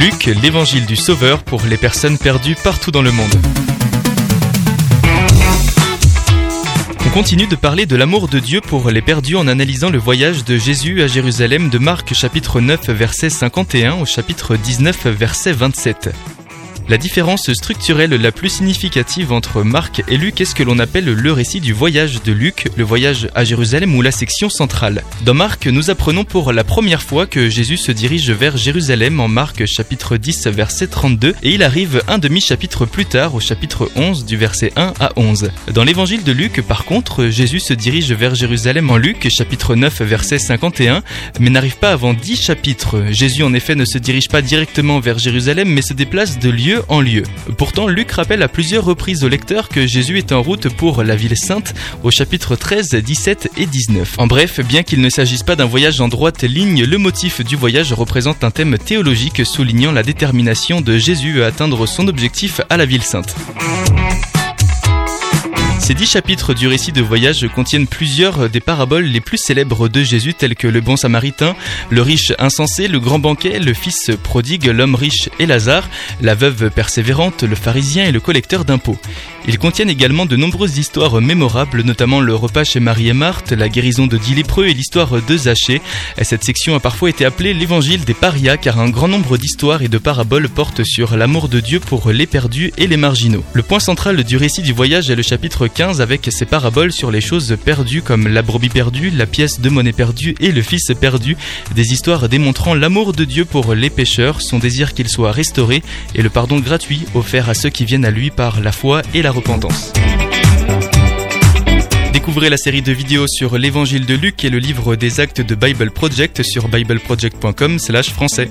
Luc, l'évangile du Sauveur pour les personnes perdues partout dans le monde. On continue de parler de l'amour de Dieu pour les perdus en analysant le voyage de Jésus à Jérusalem de Marc chapitre 9 verset 51 au chapitre 19 verset 27. La différence structurelle la plus significative entre Marc et Luc est ce que l'on appelle le récit du voyage de Luc, le voyage à Jérusalem ou la section centrale. Dans Marc, nous apprenons pour la première fois que Jésus se dirige vers Jérusalem en Marc chapitre 10 verset 32 et il arrive un demi-chapitre plus tard au chapitre 11 du verset 1 à 11. Dans l'évangile de Luc, par contre, Jésus se dirige vers Jérusalem en Luc chapitre 9 verset 51 mais n'arrive pas avant 10 chapitres. Jésus en effet ne se dirige pas directement vers Jérusalem mais se déplace de lieu en lieu. Pourtant, Luc rappelle à plusieurs reprises au lecteur que Jésus est en route pour la ville sainte au chapitre 13, 17 et 19. En bref, bien qu'il ne s'agisse pas d'un voyage en droite ligne, le motif du voyage représente un thème théologique soulignant la détermination de Jésus à atteindre son objectif à la ville sainte. Ces dix chapitres du récit de voyage contiennent plusieurs des paraboles les plus célèbres de Jésus telles que le bon samaritain, le riche insensé, le grand banquet, le fils prodigue, l'homme riche et Lazare, la veuve persévérante, le pharisien et le collecteur d'impôts. Ils contiennent également de nombreuses histoires mémorables, notamment le repas chez Marie et Marthe, la guérison de dix lépreux et l'histoire de Zachée. Cette section a parfois été appelée l'évangile des parias car un grand nombre d'histoires et de paraboles portent sur l'amour de Dieu pour les perdus et les marginaux. Le point central du récit du voyage est le chapitre 15 avec ses paraboles sur les choses perdues comme la brebis perdue, la pièce de monnaie perdue et le fils perdu, des histoires démontrant l'amour de Dieu pour les pécheurs, son désir qu'ils soient restaurés et le pardon gratuit offert à ceux qui viennent à lui par la foi et la repentance. Découvrez la série de vidéos sur l'évangile de Luc et le livre des actes de Bible Project sur bibleproject.com/français.